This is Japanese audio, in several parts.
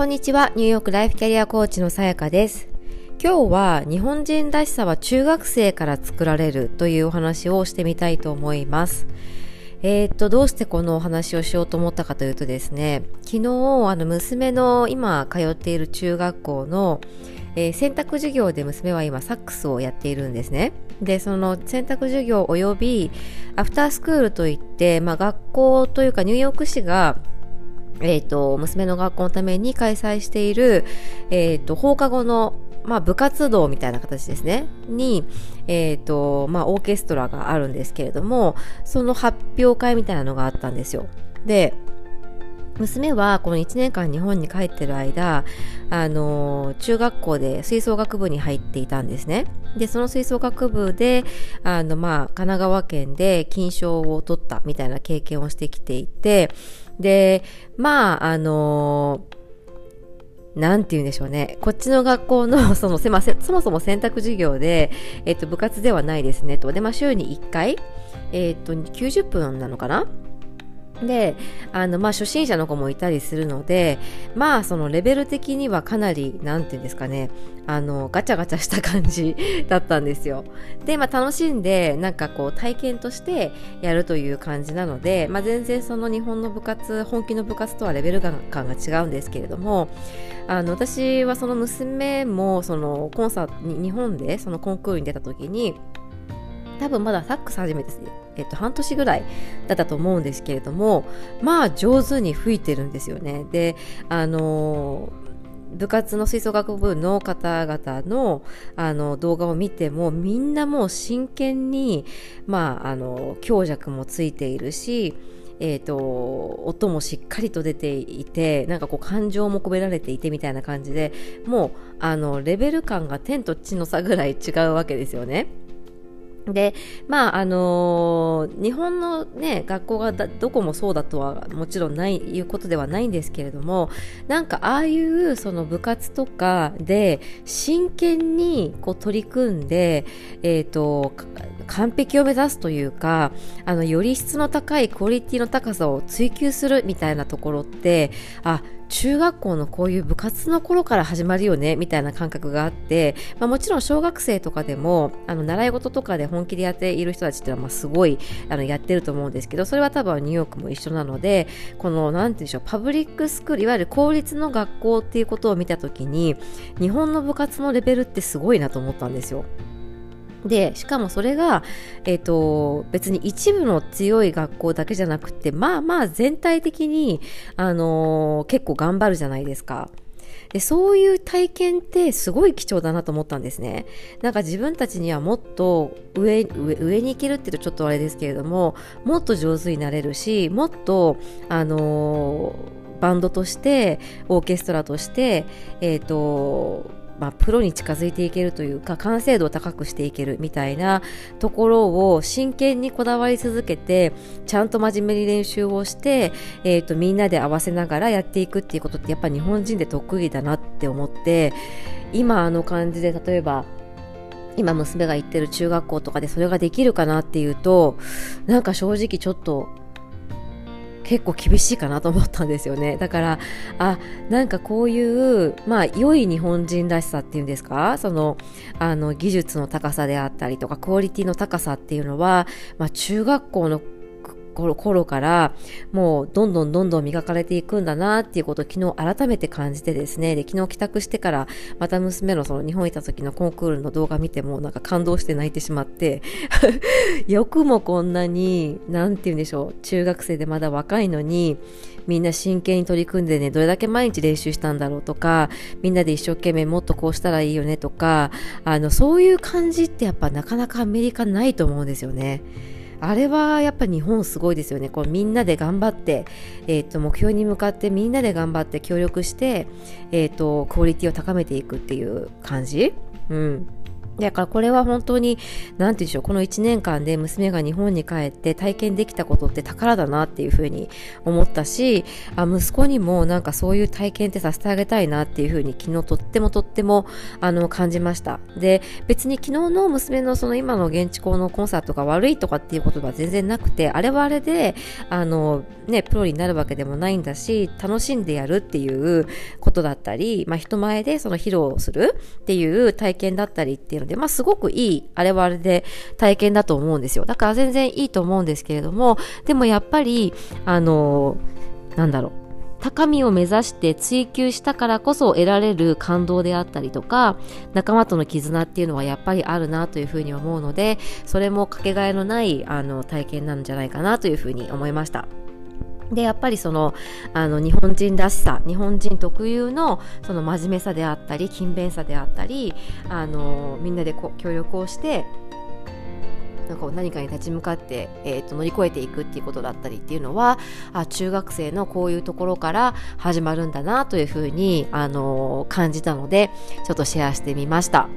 こんにちは、ニューヨークライフキャリアコーチのさやかです。今日は日本人らしさは中学生から作られるというお話をしてみたいと思います。えー、っと、どうしてこのお話をしようと思ったかというとですね、昨日、あの、娘の今通っている中学校の、えー、選択授業で娘は今サックスをやっているんですね。で、その選択授業及びアフタースクールといって、まあ、学校というかニューヨーク市がえ、ー、と、娘の学校のために開催している、え、ー、と、放課後の、まあ、部活動みたいな形ですね。に、え、ー、と、まあ、オーケストラがあるんですけれども、その発表会みたいなのがあったんですよ。で、娘はこの1年間日本に帰ってる間、あの、中学校で吹奏楽部に入っていたんですね。で、その吹奏楽部で、あの、まあ、神奈川県で金賞を取ったみたいな経験をしてきていて、で、まあ、あのなんて言うんでしょうね。こっちの学校の、その、せま、そもそも選択授業で、えっと、部活ではないですねと。で、まあ、週に1回、えっと、90分なのかなで、あの、まあ、初心者の子もいたりするので、まあ、そのレベル的にはかなり、なんていうんですかね、あの、ガチャガチャした感じ だったんですよ。で、まあ、楽しんで、なんかこう、体験としてやるという感じなので、まあ、全然その日本の部活、本気の部活とはレベル感が違うんですけれども、あの、私はその娘も、その、コンサート、日本でそのコンクールに出た時に、多分まだサックス始めて、えっと、半年ぐらいだったと思うんですけれどもまあ上手に吹いてるんですよね。であの部活の吹奏楽部の方々のあの動画を見てもみんなもう真剣に、まあ、あの強弱もついているしえーと、音もしっかりと出ていてなんかこう感情も込められていてみたいな感じでもうあのレベル感が天と地の差ぐらい違うわけですよね。で、まあ、あのー、日本のね、学校がどこもそうだとはもちろんない、いうことではないんですけれども、なんかああいうその部活とかで真剣にこう取り組んで、えっ、ー、と、完璧を目指すというか、あの、より質の高いクオリティの高さを追求するみたいなところって、あ、中学校のこういう部活の頃から始まるよねみたいな感覚があって、まあ、もちろん小学生とかでもあの習い事とかで本気でやっている人たちっていうのはまあすごいあのやってると思うんですけどそれは多分ニューヨークも一緒なのでこの何て言うんでしょうパブリックスクールいわゆる公立の学校っていうことを見た時に日本の部活のレベルってすごいなと思ったんですよ。で、しかもそれが、えっ、ー、と、別に一部の強い学校だけじゃなくて、まあまあ全体的に、あのー、結構頑張るじゃないですか。で、そういう体験ってすごい貴重だなと思ったんですね。なんか自分たちにはもっと上、上、に行けるって言うとちょっとあれですけれども、もっと上手になれるし、もっと、あのー、バンドとして、オーケストラとして、えっ、と、まあ、プロに近づいていけるというか完成度を高くしていけるみたいなところを真剣にこだわり続けてちゃんと真面目に練習をして、えーと、みんなで合わせながらやっていくっていうことってやっぱ日本人で得意だなって思って今あの感じで例えば今娘が行ってる中学校とかでそれができるかなっていうとなんか正直ちょっと結構厳しいかなと思ったんですよね。だから、あ、なんかこういう、まあ、良い日本人らしさっていうんですか？その、あの、技術の高さであったりとか、クオリティの高さっていうのは、まあ、中学校の頃からもうどんどんどんどん磨かれていくんだなっていうことを昨日改めて感じてですねで昨日帰宅してからまた娘のその日本にいた時のコンクールの動画見てもなんか感動して泣いてしまって よくもこんなに何て言うんでしょう中学生でまだ若いのにみんな真剣に取り組んでねどれだけ毎日練習したんだろうとかみんなで一生懸命もっとこうしたらいいよねとかあのそういう感じってやっぱなかなかアメリカないと思うんですよね。あれはやっぱ日本すごいですよね。こうみんなで頑張って、え、ー、と、目標に向かってみんなで頑張って協力して、えっ、ー、と、クオリティを高めていくっていう感じ？うん。だからこれは本当に、なんて言うんでしょう、この1年間で娘が日本に帰って体験できたことって宝だなっていうふうに思ったし、あ息子にもなんかそういう体験ってさせてあげたいなっていうふうに昨日とってもとってもあの感じました。で、別に昨日の娘のその今の現地校のコンサートが悪いとかっていうことは全然なくて、あれはあれで、あの、ね、プロになるわけでもないんだし、楽しんでやるっていうことだったり、まあ人前でその披露するっていう体験だったりっていうので、まあ、すごくいい、あれはあれで体験だと思うんですよ。だから全然いいと思うんですけれども、でもやっぱり、あの、なんだろう。高みを目指して追求したからこそ得られる感動であったりとか仲間との絆っていうのはやっぱりあるなというふうに思うのでそれもかけがえのないあの体験なんじゃないかなというふうに思いました。で、やっぱりその、あの、日本人らしさ、日本人特有の、その真面目さであったり、勤勉さであったり、あの、みんなでこ協力をして、なんか何かに立ち向かって、えーと、乗り越えていくっていうことだったりっていうのはあ中学生のこういうところから始まるんだなというふうに、あの感じたのでちょっとシェアしてみました。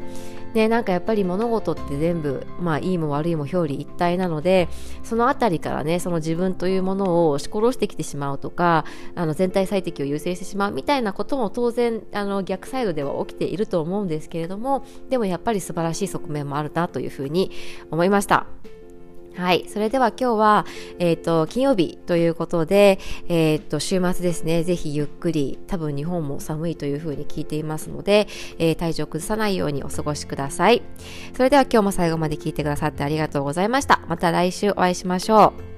ね、なんかやっぱり物事って全部、まあいいも悪いも表裏一体なので、その辺りからね、その自分というものを押し殺してきてしまうとか、あの全体最適を優先してしまうみたいなことも当然、あの逆サイドでは起きていると思うんですけれども、でもやっぱり素晴らしい側面もあるなというふうに思いました。はい。それでは今日は、えっ、ー、と、金曜日ということで、えっ、ー、と、週末ですね、ぜひゆっくり、多分日本も寒いというふうに聞いていますので、えー、体調崩さないようにお過ごしください。それでは今日も最後まで聞いてくださってありがとうございました。また来週お会いしましょう。